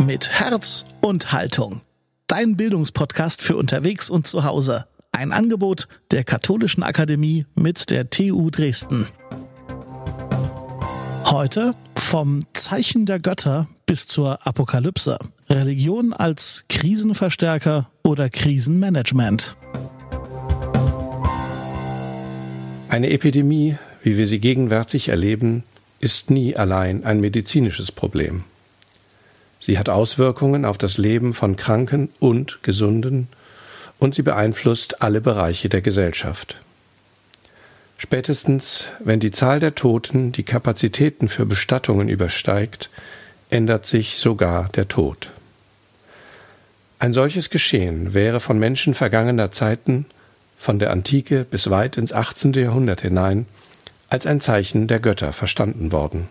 mit Herz und Haltung. Dein Bildungspodcast für unterwegs und zu Hause. Ein Angebot der Katholischen Akademie mit der TU Dresden. Heute vom Zeichen der Götter bis zur Apokalypse. Religion als Krisenverstärker oder Krisenmanagement. Eine Epidemie, wie wir sie gegenwärtig erleben, ist nie allein ein medizinisches Problem. Sie hat Auswirkungen auf das Leben von Kranken und Gesunden und sie beeinflusst alle Bereiche der Gesellschaft. Spätestens, wenn die Zahl der Toten die Kapazitäten für Bestattungen übersteigt, ändert sich sogar der Tod. Ein solches Geschehen wäre von Menschen vergangener Zeiten, von der Antike bis weit ins 18. Jahrhundert hinein, als ein Zeichen der Götter verstanden worden.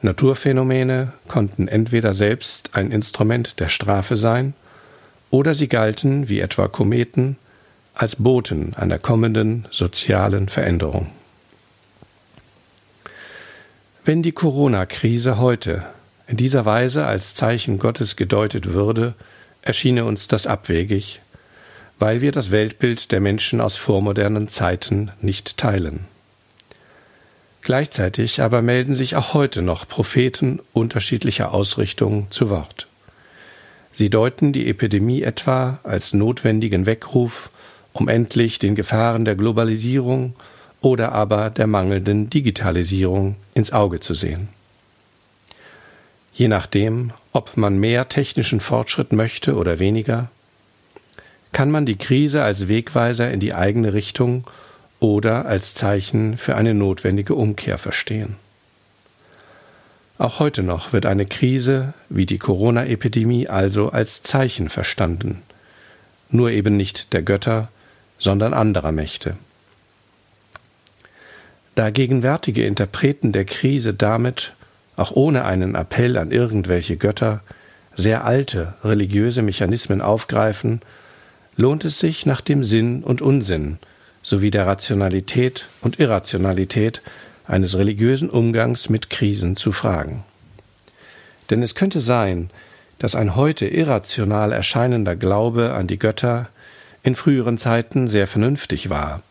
Naturphänomene konnten entweder selbst ein Instrument der Strafe sein, oder sie galten, wie etwa Kometen, als Boten einer kommenden sozialen Veränderung. Wenn die Corona-Krise heute in dieser Weise als Zeichen Gottes gedeutet würde, erschiene uns das abwegig, weil wir das Weltbild der Menschen aus vormodernen Zeiten nicht teilen. Gleichzeitig aber melden sich auch heute noch Propheten unterschiedlicher Ausrichtungen zu Wort. Sie deuten die Epidemie etwa als notwendigen Weckruf, um endlich den Gefahren der Globalisierung oder aber der mangelnden Digitalisierung ins Auge zu sehen. Je nachdem, ob man mehr technischen Fortschritt möchte oder weniger, kann man die Krise als Wegweiser in die eigene Richtung oder als Zeichen für eine notwendige Umkehr verstehen. Auch heute noch wird eine Krise wie die Corona-Epidemie also als Zeichen verstanden, nur eben nicht der Götter, sondern anderer Mächte. Da gegenwärtige Interpreten der Krise damit, auch ohne einen Appell an irgendwelche Götter, sehr alte religiöse Mechanismen aufgreifen, lohnt es sich nach dem Sinn und Unsinn sowie der Rationalität und Irrationalität eines religiösen Umgangs mit Krisen zu fragen. Denn es könnte sein, dass ein heute irrational erscheinender Glaube an die Götter in früheren Zeiten sehr vernünftig war,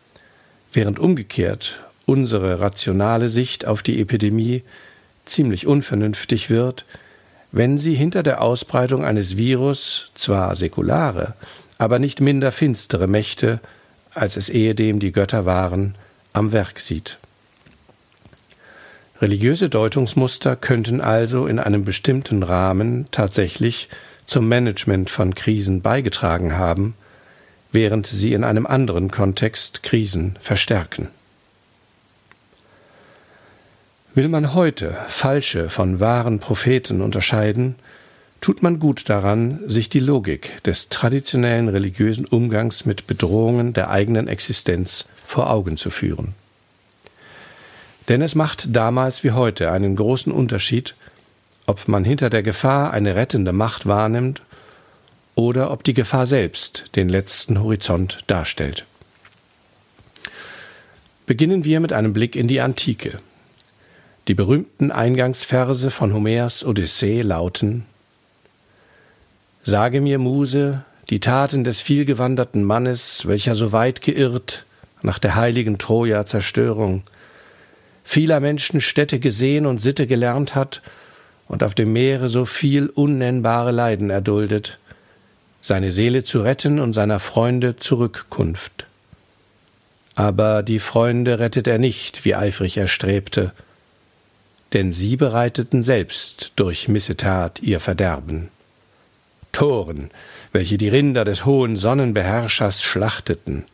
während umgekehrt unsere rationale Sicht auf die Epidemie ziemlich unvernünftig wird, wenn sie hinter der Ausbreitung eines Virus zwar säkulare, aber nicht minder finstere Mächte als es ehedem die Götter waren, am Werk sieht. Religiöse Deutungsmuster könnten also in einem bestimmten Rahmen tatsächlich zum Management von Krisen beigetragen haben, während sie in einem anderen Kontext Krisen verstärken. Will man heute falsche von wahren Propheten unterscheiden, tut man gut daran, sich die Logik des traditionellen religiösen Umgangs mit Bedrohungen der eigenen Existenz vor Augen zu führen. Denn es macht damals wie heute einen großen Unterschied, ob man hinter der Gefahr eine rettende Macht wahrnimmt oder ob die Gefahr selbst den letzten Horizont darstellt. Beginnen wir mit einem Blick in die Antike. Die berühmten Eingangsverse von Homers Odyssee lauten Sage mir, Muse, die Taten des vielgewanderten Mannes, welcher so weit geirrt nach der heiligen Troja Zerstörung, vieler Menschen Städte gesehen und Sitte gelernt hat und auf dem Meere so viel unnennbare Leiden erduldet, seine Seele zu retten und seiner Freunde Zurückkunft. Aber die Freunde rettet er nicht, wie eifrig er strebte, denn sie bereiteten selbst durch Missetat ihr Verderben. Toren, welche die Rinder des hohen Sonnenbeherrschers schlachteten.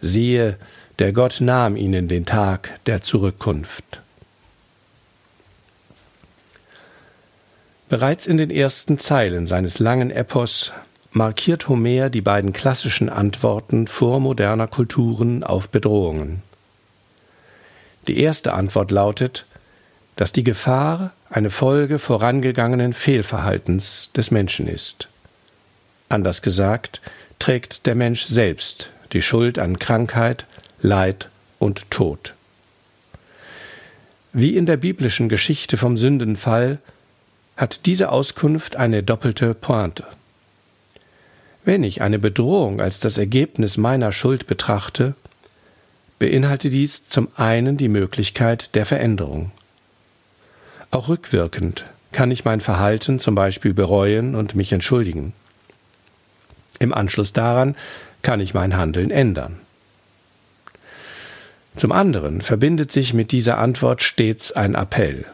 Siehe, der Gott nahm ihnen den Tag der Zurückkunft. Bereits in den ersten Zeilen seines langen Epos markiert Homer die beiden klassischen Antworten vormoderner Kulturen auf Bedrohungen. Die erste Antwort lautet, dass die Gefahr eine Folge vorangegangenen Fehlverhaltens des Menschen ist. Anders gesagt, trägt der Mensch selbst die Schuld an Krankheit, Leid und Tod. Wie in der biblischen Geschichte vom Sündenfall hat diese Auskunft eine doppelte Pointe. Wenn ich eine Bedrohung als das Ergebnis meiner Schuld betrachte, beinhaltet dies zum einen die Möglichkeit der Veränderung. Auch rückwirkend kann ich mein Verhalten zum Beispiel bereuen und mich entschuldigen. Im Anschluss daran kann ich mein Handeln ändern. Zum anderen verbindet sich mit dieser Antwort stets ein Appell.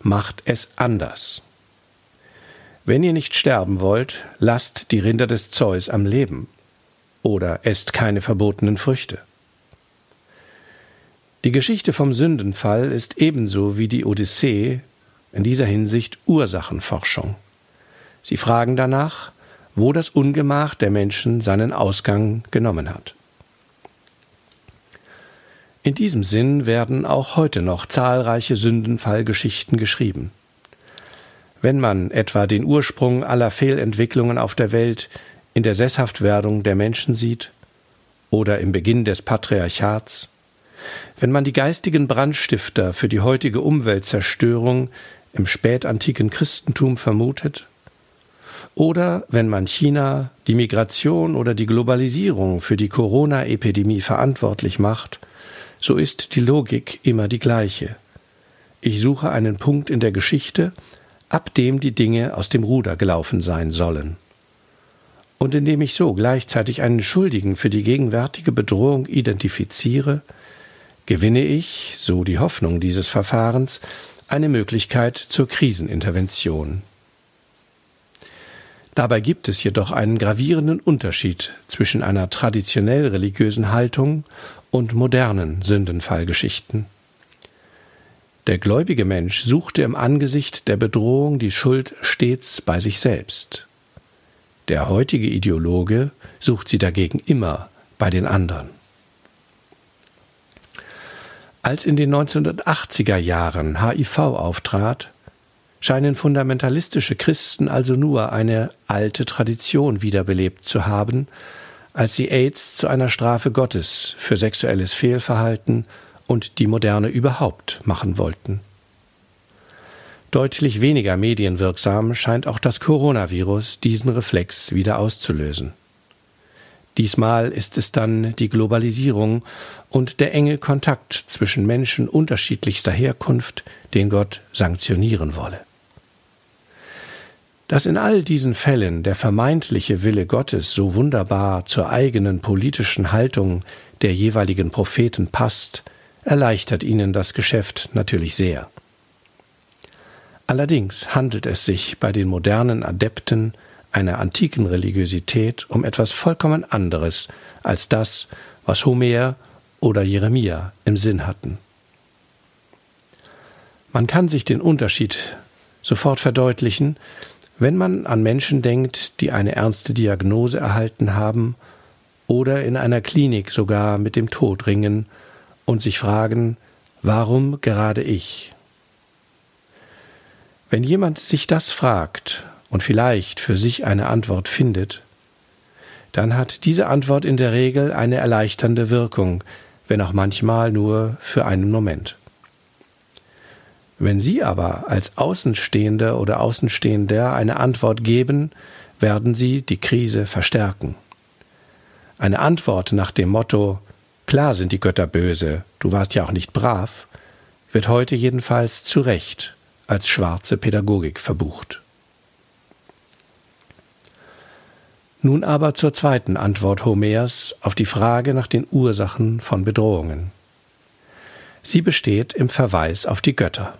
Macht es anders. Wenn ihr nicht sterben wollt, lasst die Rinder des Zeus am Leben oder esst keine verbotenen Früchte. Die Geschichte vom Sündenfall ist ebenso wie die Odyssee in dieser Hinsicht Ursachenforschung. Sie fragen danach, wo das Ungemach der Menschen seinen Ausgang genommen hat. In diesem Sinn werden auch heute noch zahlreiche Sündenfallgeschichten geschrieben. Wenn man etwa den Ursprung aller Fehlentwicklungen auf der Welt in der Sesshaftwerdung der Menschen sieht oder im Beginn des Patriarchats, wenn man die geistigen Brandstifter für die heutige Umweltzerstörung im spätantiken Christentum vermutet, oder wenn man China, die Migration oder die Globalisierung für die Corona-Epidemie verantwortlich macht, so ist die Logik immer die gleiche. Ich suche einen Punkt in der Geschichte, ab dem die Dinge aus dem Ruder gelaufen sein sollen. Und indem ich so gleichzeitig einen Schuldigen für die gegenwärtige Bedrohung identifiziere, gewinne ich, so die Hoffnung dieses Verfahrens, eine Möglichkeit zur Krisenintervention. Dabei gibt es jedoch einen gravierenden Unterschied zwischen einer traditionell religiösen Haltung und modernen Sündenfallgeschichten. Der gläubige Mensch suchte im Angesicht der Bedrohung die Schuld stets bei sich selbst. Der heutige Ideologe sucht sie dagegen immer bei den anderen. Als in den 1980er Jahren HIV auftrat, scheinen fundamentalistische Christen also nur eine alte Tradition wiederbelebt zu haben, als sie AIDS zu einer Strafe Gottes für sexuelles Fehlverhalten und die Moderne überhaupt machen wollten. Deutlich weniger medienwirksam scheint auch das Coronavirus diesen Reflex wieder auszulösen. Diesmal ist es dann die Globalisierung und der enge Kontakt zwischen Menschen unterschiedlichster Herkunft, den Gott sanktionieren wolle. Dass in all diesen Fällen der vermeintliche Wille Gottes so wunderbar zur eigenen politischen Haltung der jeweiligen Propheten passt, erleichtert ihnen das Geschäft natürlich sehr. Allerdings handelt es sich bei den modernen Adepten einer antiken Religiosität um etwas vollkommen anderes als das, was Homer oder Jeremia im Sinn hatten. Man kann sich den Unterschied sofort verdeutlichen, wenn man an Menschen denkt, die eine ernste Diagnose erhalten haben oder in einer Klinik sogar mit dem Tod ringen und sich fragen, warum gerade ich? Wenn jemand sich das fragt und vielleicht für sich eine Antwort findet, dann hat diese Antwort in der Regel eine erleichternde Wirkung, wenn auch manchmal nur für einen Moment. Wenn Sie aber als Außenstehender oder Außenstehender eine Antwort geben, werden Sie die Krise verstärken. Eine Antwort nach dem Motto Klar sind die Götter böse, du warst ja auch nicht brav, wird heute jedenfalls zu Recht als schwarze Pädagogik verbucht. Nun aber zur zweiten Antwort Homers auf die Frage nach den Ursachen von Bedrohungen. Sie besteht im Verweis auf die Götter.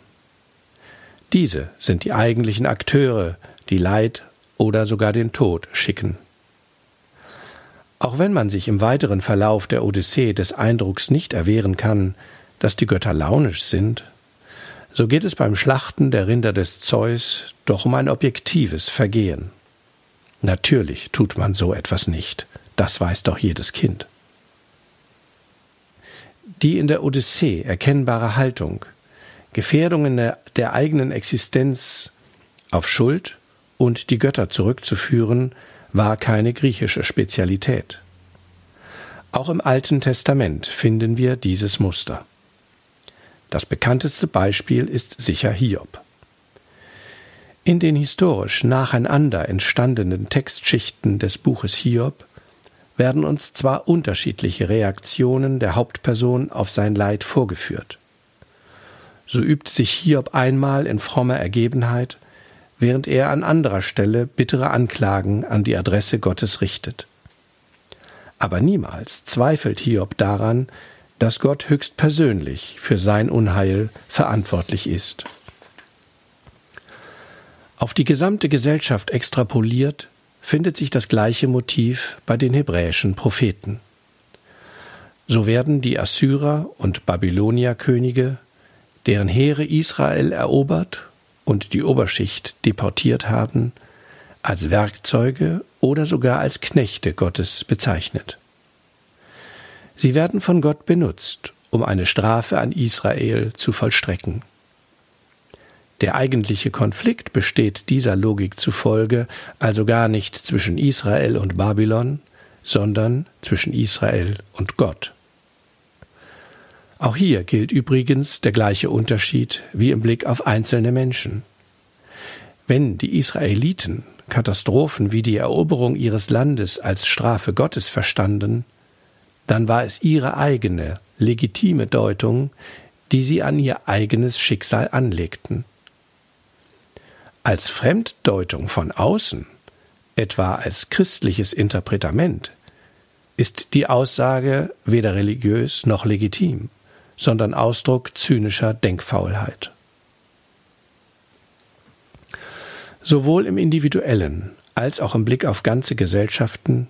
Diese sind die eigentlichen Akteure, die Leid oder sogar den Tod schicken. Auch wenn man sich im weiteren Verlauf der Odyssee des Eindrucks nicht erwehren kann, dass die Götter launisch sind, so geht es beim Schlachten der Rinder des Zeus doch um ein objektives Vergehen. Natürlich tut man so etwas nicht, das weiß doch jedes Kind. Die in der Odyssee erkennbare Haltung, Gefährdungen der, eigenen Existenz auf Schuld und die Götter zurückzuführen, war keine griechische Spezialität. Auch im Alten Testament finden wir dieses Muster. Das bekannteste Beispiel ist sicher Hiob. In den historisch nacheinander entstandenen Textschichten des Buches Hiob werden uns zwar unterschiedliche Reaktionen der Hauptperson auf sein Leid vorgeführt. So übt sich Hiob einmal in frommer Ergebenheit, während er an anderer Stelle bittere Anklagen an die Adresse Gottes richtet. Aber niemals zweifelt Hiob daran, dass Gott höchstpersönlich für sein Unheil verantwortlich ist. Auf die gesamte Gesellschaft extrapoliert findet sich das gleiche Motiv bei den hebräischen Propheten. So werden die Assyrer und Babylonierkönige, deren Heere Israel erobert und die Oberschicht deportiert haben, als Werkzeuge oder sogar als Knechte Gottes bezeichnet. Sie werden von Gott benutzt, um eine Strafe an Israel zu vollstrecken. Der eigentliche Konflikt besteht dieser Logik zufolge also gar nicht zwischen Israel und Babylon, sondern zwischen Israel und Gott. Auch hier gilt übrigens der gleiche Unterschied wie im Blick auf einzelne Menschen. Wenn die Israeliten Katastrophen wie die Eroberung ihres Landes als Strafe Gottes verstanden, dann war es ihre eigene, legitime Deutung, die sie an ihr eigenes Schicksal anlegten. Als Fremddeutung von außen, etwa als christliches Interpretament, ist die Aussage weder religiös noch legitim, sondern Ausdruck zynischer Denkfaulheit. Sowohl im individuellen als auch im Blick auf ganze Gesellschaften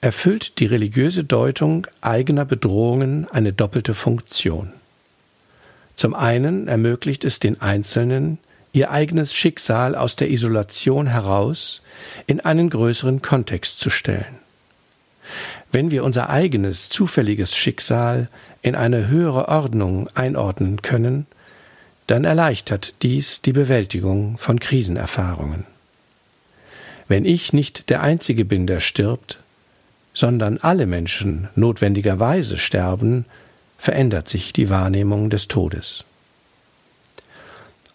erfüllt die religiöse Deutung eigener Bedrohungen eine doppelte Funktion. Zum einen ermöglicht es den Einzelnen, ihr eigenes Schicksal aus der Isolation heraus in einen größeren Kontext zu stellen. Wenn wir unser eigenes zufälliges Schicksal in eine höhere Ordnung einordnen können, dann erleichtert dies die Bewältigung von Krisenerfahrungen. Wenn ich nicht der Einzige bin, der stirbt, sondern alle Menschen notwendigerweise sterben, verändert sich die Wahrnehmung des Todes.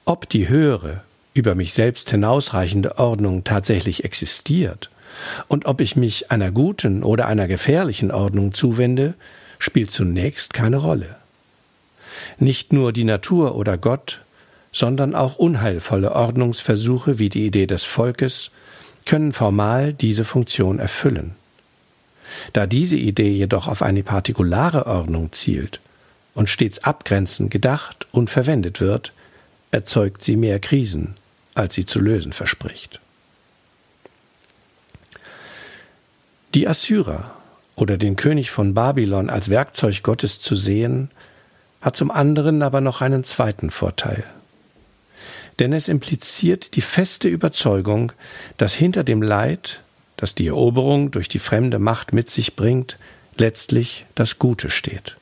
Ob die höhere, über mich selbst hinausreichende Ordnung tatsächlich existiert und ob ich mich einer guten oder einer gefährlichen Ordnung zuwende, spielt zunächst keine Rolle. Nicht nur die Natur oder Gott, sondern auch unheilvolle Ordnungsversuche wie die Idee des Volkes können formal diese Funktion erfüllen. Da diese Idee jedoch auf eine partikulare Ordnung zielt und stets abgrenzend gedacht und verwendet wird, erzeugt sie mehr Krisen, als sie zu lösen verspricht. Die Assyrer oder den König von Babylon als Werkzeug Gottes zu sehen, hat zum anderen aber noch einen zweiten Vorteil. Denn es impliziert die feste Überzeugung, dass hinter dem Leid, das die Eroberung durch die fremde Macht mit sich bringt, letztlich das Gute steht.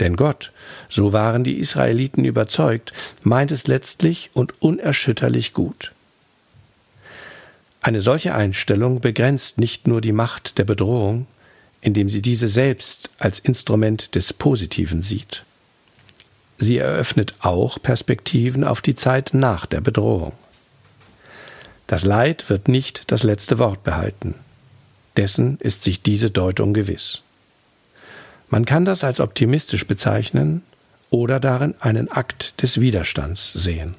Denn Gott, so waren die Israeliten überzeugt, meint es letztlich und unerschütterlich gut. Eine solche Einstellung begrenzt nicht nur die Macht der Bedrohung, indem sie diese selbst als Instrument des Positiven sieht. Sie eröffnet auch Perspektiven auf die Zeit nach der Bedrohung. Das Leid wird nicht das letzte Wort behalten. Dessen ist sich diese Deutung gewiss. Man kann das als optimistisch bezeichnen oder darin einen Akt des Widerstands sehen.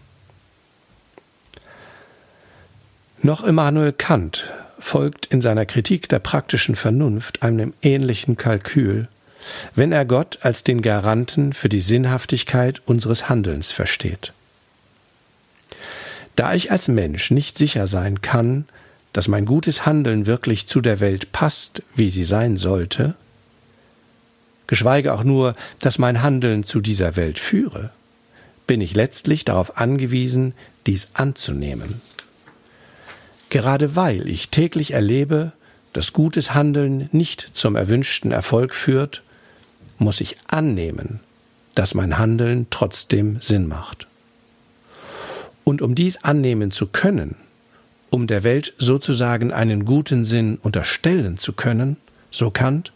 Noch Immanuel Kant folgt in seiner Kritik der praktischen Vernunft einem ähnlichen Kalkül, wenn er Gott als den Garanten für die Sinnhaftigkeit unseres Handelns versteht. Da ich als Mensch nicht sicher sein kann, dass mein gutes Handeln wirklich zu der Welt passt, wie sie sein sollte, geschweige auch nur, dass mein Handeln zu dieser Welt führe, bin ich letztlich darauf angewiesen, dies anzunehmen. Gerade weil ich täglich erlebe, dass gutes Handeln nicht zum erwünschten Erfolg führt, muss ich annehmen, dass mein Handeln trotzdem Sinn macht. Und um dies annehmen zu können, um der Welt sozusagen einen guten Sinn unterstellen zu können, so Kant,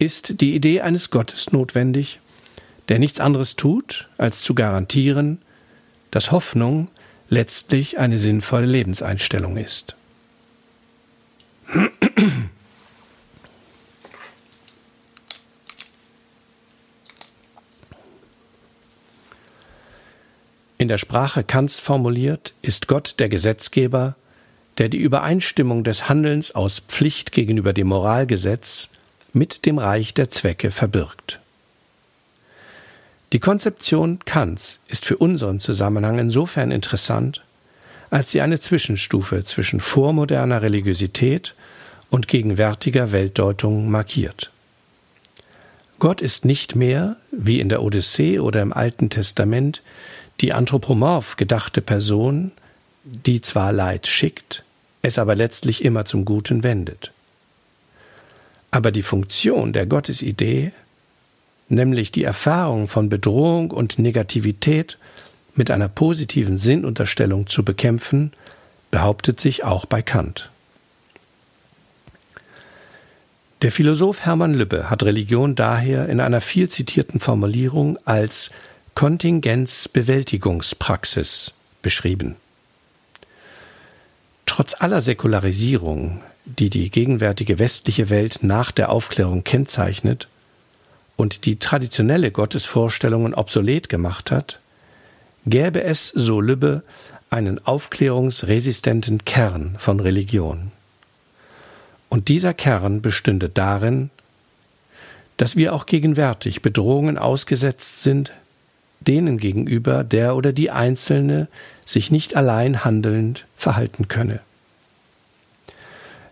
ist die Idee eines Gottes notwendig, der nichts anderes tut, als zu garantieren, dass Hoffnung letztlich eine sinnvolle Lebenseinstellung ist. In der Sprache Kants formuliert ist Gott der Gesetzgeber, der die Übereinstimmung des Handelns aus Pflicht gegenüber dem Moralgesetz mit dem Reich der Zwecke verbirgt. Die Konzeption Kants ist für unseren Zusammenhang insofern interessant, als sie eine Zwischenstufe zwischen vormoderner Religiosität und gegenwärtiger Weltdeutung markiert. Gott ist nicht mehr, wie in der Odyssee oder im Alten Testament, die anthropomorph gedachte Person, die zwar Leid schickt, es aber letztlich immer zum Guten wendet. Aber die Funktion der Gottesidee, nämlich die Erfahrung von Bedrohung und Negativität mit einer positiven Sinnunterstellung zu bekämpfen, behauptet sich auch bei Kant. Der Philosoph Hermann Lübbe hat Religion daher in einer viel zitierten Formulierung als Kontingenzbewältigungspraxis beschrieben. Trotz aller Säkularisierung, die die gegenwärtige westliche Welt nach der Aufklärung kennzeichnet und die traditionelle Gottesvorstellungen obsolet gemacht hat, gäbe es, so Lübbe, einen aufklärungsresistenten Kern von Religion. Und dieser Kern bestünde darin, dass wir auch gegenwärtig Bedrohungen ausgesetzt sind, denen gegenüber der oder die Einzelne sich nicht allein handelnd verhalten könne.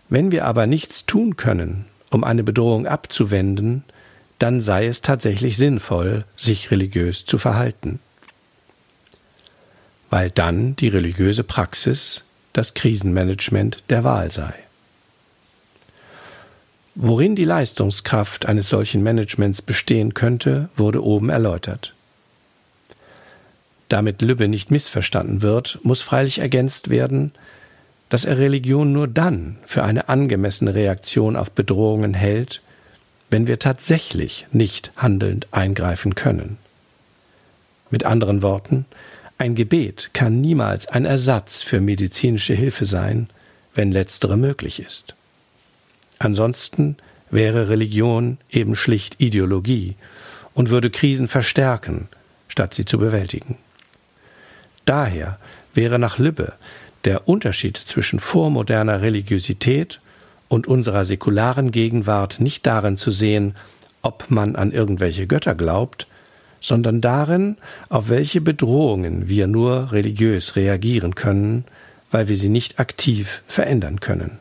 Wenn wir aber nichts tun können, um eine Bedrohung abzuwenden, dann sei es tatsächlich sinnvoll, sich religiös zu verhalten. Weil dann die religiöse Praxis das Krisenmanagement der Wahl sei. Worin die Leistungskraft eines solchen Managements bestehen könnte, wurde oben erläutert. Damit Lübbe nicht missverstanden wird, muss freilich ergänzt werden, dass er Religion nur dann für eine angemessene Reaktion auf Bedrohungen hält, wenn wir tatsächlich nicht handelnd eingreifen können. Mit anderen Worten, ein Gebet kann niemals ein Ersatz für medizinische Hilfe sein, wenn letztere möglich ist. Ansonsten wäre Religion eben schlicht Ideologie und würde Krisen verstärken, statt sie zu bewältigen. Daher wäre nach Lübbe der Unterschied zwischen vormoderner Religiosität und unserer säkularen Gegenwart nicht darin zu sehen, ob man an irgendwelche Götter glaubt, sondern darin, auf welche Bedrohungen wir nur religiös reagieren können, weil wir sie nicht aktiv verändern können.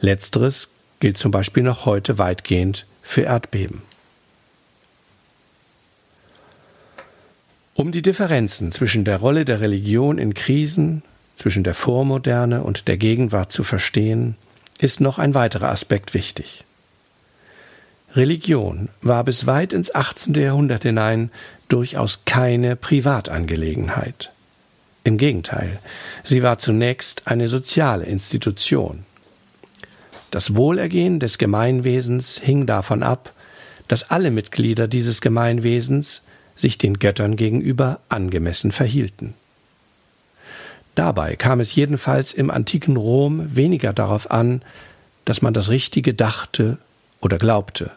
Letzteres gilt zum Beispiel noch heute weitgehend für Erdbeben. Um die Differenzen zwischen der Rolle der Religion in Krisen, zwischen der Vormoderne und der Gegenwart zu verstehen, ist noch ein weiterer Aspekt wichtig. Religion war bis weit ins 18. Jahrhundert hinein durchaus keine Privatangelegenheit. Im Gegenteil, sie war zunächst eine soziale Institution. Das Wohlergehen des Gemeinwesens hing davon ab, dass alle Mitglieder dieses Gemeinwesens sich den Göttern gegenüber angemessen verhielten. Dabei kam es jedenfalls im antiken Rom weniger darauf an, dass man das Richtige dachte oder glaubte,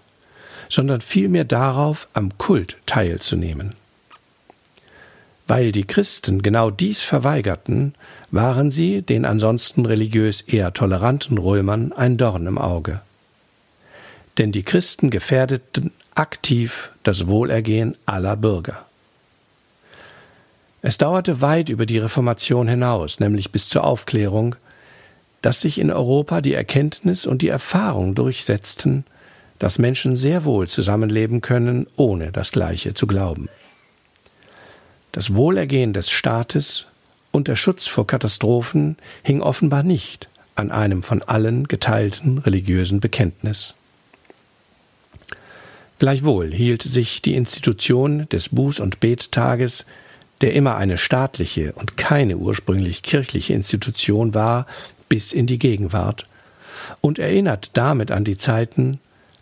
sondern vielmehr darauf, am Kult teilzunehmen. Weil die Christen genau dies verweigerten, waren sie den ansonsten religiös eher toleranten Römern ein Dorn im Auge. Denn die Christen gefährdeten aktiv das Wohlergehen aller Bürger. Es dauerte weit über die Reformation hinaus, nämlich bis zur Aufklärung, dass sich in Europa die Erkenntnis und die Erfahrung durchsetzten, dass Menschen sehr wohl zusammenleben können, ohne das Gleiche zu glauben. Das Wohlergehen des Staates und der Schutz vor Katastrophen hing offenbar nicht an einem von allen geteilten religiösen Bekenntnis. Gleichwohl hielt sich die Institution des Buß- und Bettages, der immer eine staatliche und keine ursprünglich kirchliche Institution war, bis in die Gegenwart und erinnert damit an die Zeiten,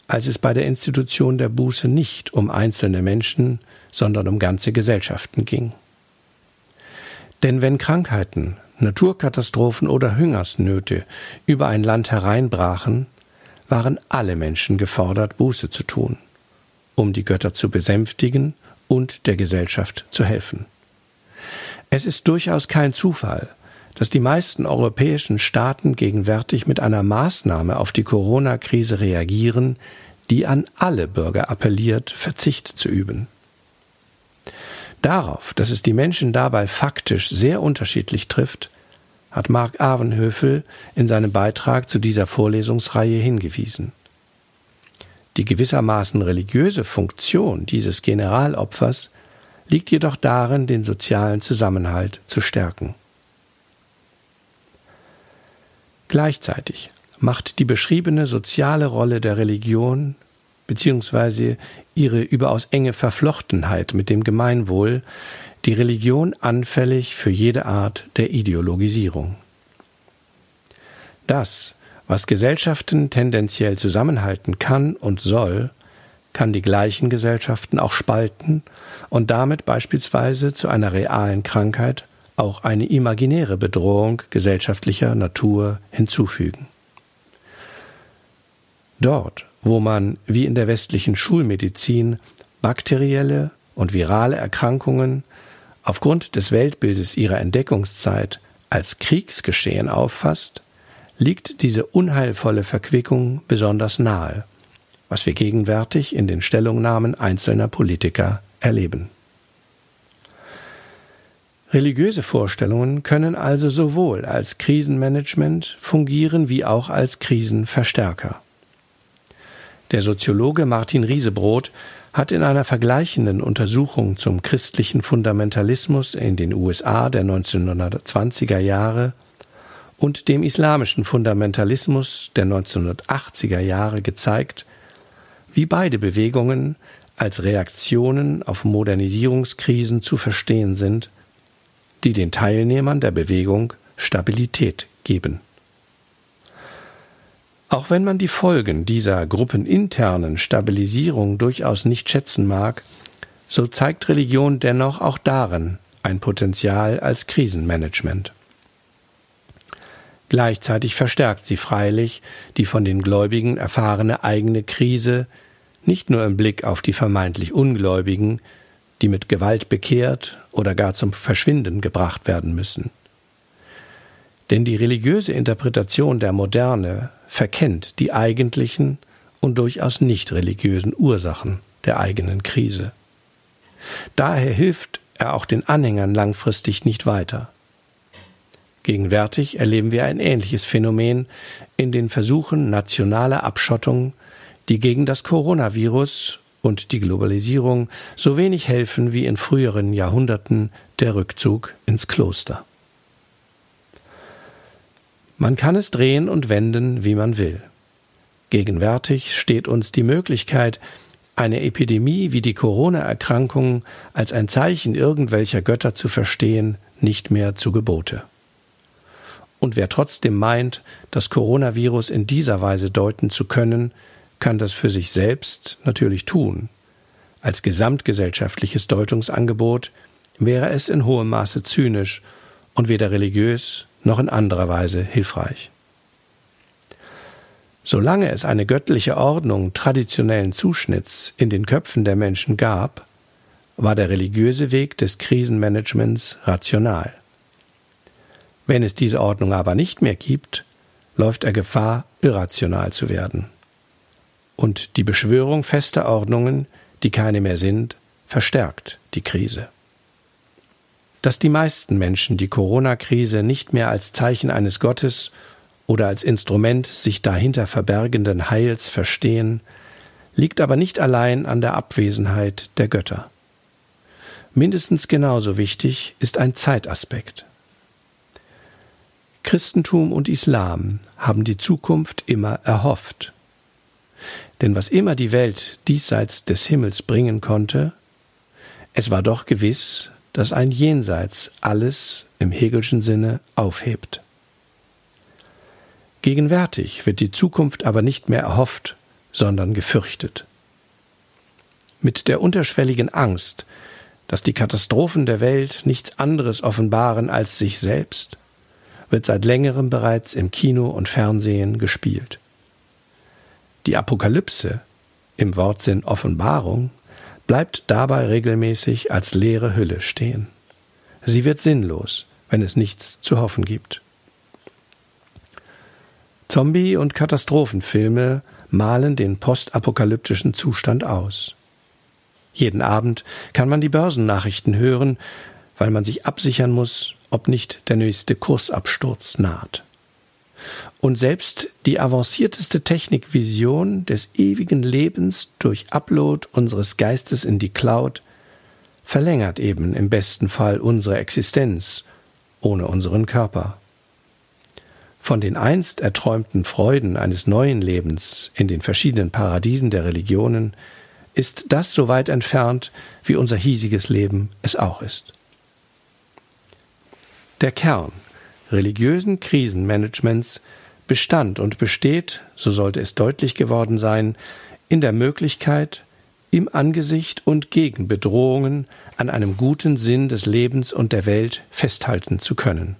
als es bei der Institution der Buße nicht um einzelne Menschen, sondern um ganze Gesellschaften ging. Denn wenn Krankheiten, Naturkatastrophen oder Hungersnöte über ein Land hereinbrachen, waren alle Menschen gefordert, Buße zu tun, um die Götter zu besänftigen und der Gesellschaft zu helfen. Es ist durchaus kein Zufall, dass die meisten europäischen Staaten gegenwärtig mit einer Maßnahme auf die Corona-Krise reagieren, die an alle Bürger appelliert, Verzicht zu üben. Darauf, dass es die Menschen dabei faktisch sehr unterschiedlich trifft, hat Mark Avenhöfel in seinem Beitrag zu dieser Vorlesungsreihe hingewiesen. Die gewissermaßen religiöse Funktion dieses Generalopfers liegt jedoch darin, den sozialen Zusammenhalt zu stärken. Gleichzeitig macht die beschriebene soziale Rolle der Religion bzw. ihre überaus enge Verflochtenheit mit dem Gemeinwohl die Religion anfällig für jede Art der Ideologisierung. Das, was Gesellschaften tendenziell zusammenhalten kann und soll, kann die gleichen Gesellschaften auch spalten und damit beispielsweise zu einer realen Krankheit auch eine imaginäre Bedrohung gesellschaftlicher Natur hinzufügen. Dort, wo man, wie in der westlichen Schulmedizin, bakterielle und virale Erkrankungen aufgrund des Weltbildes ihrer Entdeckungszeit als Kriegsgeschehen auffasst, liegt diese unheilvolle Verquickung besonders nahe, was wir gegenwärtig in den Stellungnahmen einzelner Politiker erleben. Religiöse Vorstellungen können also sowohl als Krisenmanagement fungieren wie auch als Krisenverstärker. Der Soziologe Martin Riesebrot hat in einer vergleichenden Untersuchung zum christlichen Fundamentalismus in den USA der 1920er Jahre und dem islamischen Fundamentalismus der 1980er Jahre gezeigt, wie beide Bewegungen als Reaktionen auf Modernisierungskrisen zu verstehen sind, die den Teilnehmern der Bewegung Stabilität geben. Auch wenn man die Folgen dieser gruppeninternen Stabilisierung durchaus nicht schätzen mag, so zeigt Religion dennoch auch darin ein Potenzial als Krisenmanagement. Gleichzeitig verstärkt sie freilich die von den Gläubigen erfahrene eigene Krise, nicht nur im Blick auf die vermeintlich Ungläubigen, die mit Gewalt bekehrt oder gar zum Verschwinden gebracht werden müssen. Denn die religiöse Interpretation der Moderne verkennt die eigentlichen und durchaus nicht religiösen Ursachen der eigenen Krise. Daher hilft er auch den Anhängern langfristig nicht weiter. Gegenwärtig erleben wir ein ähnliches Phänomen in den Versuchen nationaler Abschottung, die gegen das Coronavirus und die Globalisierung so wenig helfen wie in früheren Jahrhunderten der Rückzug ins Kloster. Man kann es drehen und wenden, wie man will. Gegenwärtig steht uns die Möglichkeit, eine Epidemie wie die Corona-Erkrankung als ein Zeichen irgendwelcher Götter zu verstehen, nicht mehr zu Gebote. Und wer trotzdem meint, das Coronavirus in dieser Weise deuten zu können, kann das für sich selbst natürlich tun. Als gesamtgesellschaftliches Deutungsangebot wäre es in hohem Maße zynisch und weder religiös noch in anderer Weise hilfreich. Solange es eine göttliche Ordnung traditionellen Zuschnitts in den Köpfen der Menschen gab, war der religiöse Weg des Krisenmanagements rational. Wenn es diese Ordnung aber nicht mehr gibt, läuft er Gefahr, irrational zu werden. Und die Beschwörung fester Ordnungen, die keine mehr sind, verstärkt die Krise dass die meisten Menschen die Corona-Krise nicht mehr als Zeichen eines Gottes oder als Instrument sich dahinter verbergenden Heils verstehen, liegt aber nicht allein an der Abwesenheit der Götter. Mindestens genauso wichtig ist ein Zeitaspekt. Christentum und Islam haben die Zukunft immer erhofft. Denn was immer die Welt diesseits des Himmels bringen konnte, es war doch gewiss, das ein Jenseits alles im Hegelschen Sinne aufhebt. Gegenwärtig wird die Zukunft aber nicht mehr erhofft, sondern gefürchtet. Mit der unterschwelligen Angst, dass die Katastrophen der Welt nichts anderes offenbaren als sich selbst, wird seit längerem bereits im Kino und Fernsehen gespielt. Die Apokalypse, im Wortsinn Offenbarung, bleibt dabei regelmäßig als leere Hülle stehen. Sie wird sinnlos, wenn es nichts zu hoffen gibt. Zombie- und Katastrophenfilme malen den postapokalyptischen Zustand aus. Jeden Abend kann man die Börsennachrichten hören, weil man sich absichern muss, ob nicht der nächste Kursabsturz naht. Und selbst die avancierteste Technikvision des ewigen Lebens durch Upload unseres Geistes in die Cloud verlängert eben im besten Fall unsere Existenz ohne unseren Körper. Von den einst erträumten Freuden eines neuen Lebens in den verschiedenen Paradiesen der Religionen ist das so weit entfernt, wie unser hiesiges Leben es auch ist. Der Kern religiösen Krisenmanagements bestand und besteht, so sollte es deutlich geworden sein, in der Möglichkeit, im Angesicht und gegen Bedrohungen an einem guten Sinn des Lebens und der Welt festhalten zu können.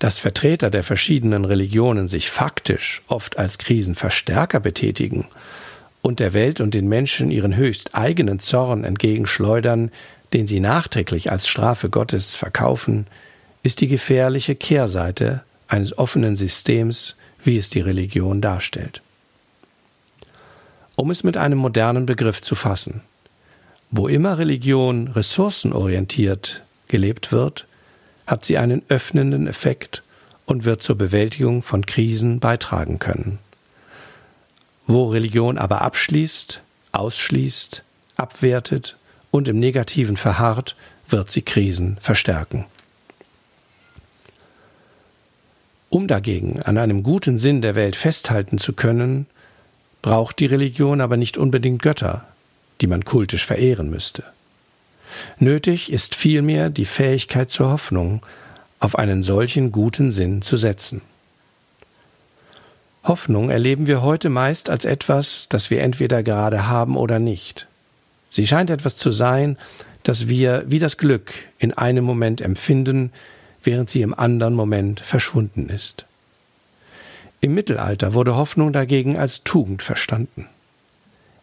Dass Vertreter der verschiedenen Religionen sich faktisch oft als Krisenverstärker betätigen und der Welt und den Menschen ihren höchst eigenen Zorn entgegenschleudern, den sie nachträglich als Strafe Gottes verkaufen, ist die gefährliche Kehrseite eines offenen Systems, wie es die Religion darstellt. Um es mit einem modernen Begriff zu fassen. Wo immer Religion ressourcenorientiert gelebt wird, hat sie einen öffnenden Effekt und wird zur Bewältigung von Krisen beitragen können. Wo Religion aber abschließt, ausschließt, abwertet und im Negativen verharrt, wird sie Krisen verstärken. Um dagegen an einem guten Sinn der Welt festhalten zu können, braucht die Religion aber nicht unbedingt Götter, die man kultisch verehren müsste. Nötig ist vielmehr die Fähigkeit zur Hoffnung, auf einen solchen guten Sinn zu setzen. Hoffnung erleben wir heute meist als etwas, das wir entweder gerade haben oder nicht. Sie scheint etwas zu sein, das wir wie das Glück in einem Moment empfinden, während sie im anderen Moment verschwunden ist. Im Mittelalter wurde Hoffnung dagegen als Tugend verstanden.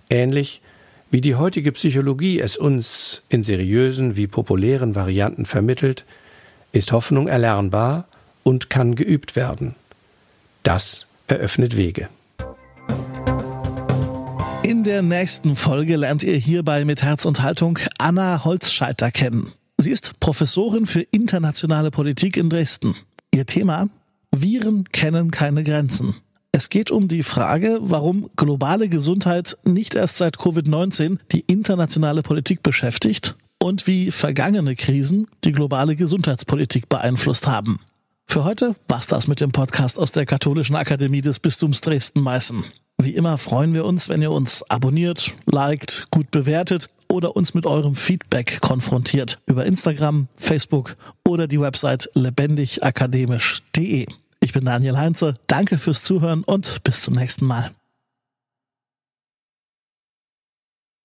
Ähnlich wie die heutige Psychologie es uns in seriösen wie populären Varianten vermittelt, ist Hoffnung erlernbar und kann geübt werden. Das eröffnet Wege. In der nächsten Folge lernt ihr hierbei mit Herz und Haltung Anna Holzscheiter kennen. Sie ist Professorin für internationale Politik in Dresden. Ihr Thema Viren kennen keine Grenzen. Es geht um die Frage, warum globale Gesundheit nicht erst seit Covid-19 die internationale Politik beschäftigt und wie vergangene Krisen die globale Gesundheitspolitik beeinflusst haben. Für heute war's das mit dem Podcast aus der Katholischen Akademie des Bistums Dresden-Meißen. Wie immer freuen wir uns, wenn ihr uns abonniert, liked, gut bewertet oder uns mit eurem Feedback konfrontiert über Instagram, Facebook oder die Website lebendigakademisch.de. Ich bin Daniel Heinze. Danke fürs Zuhören und bis zum nächsten Mal.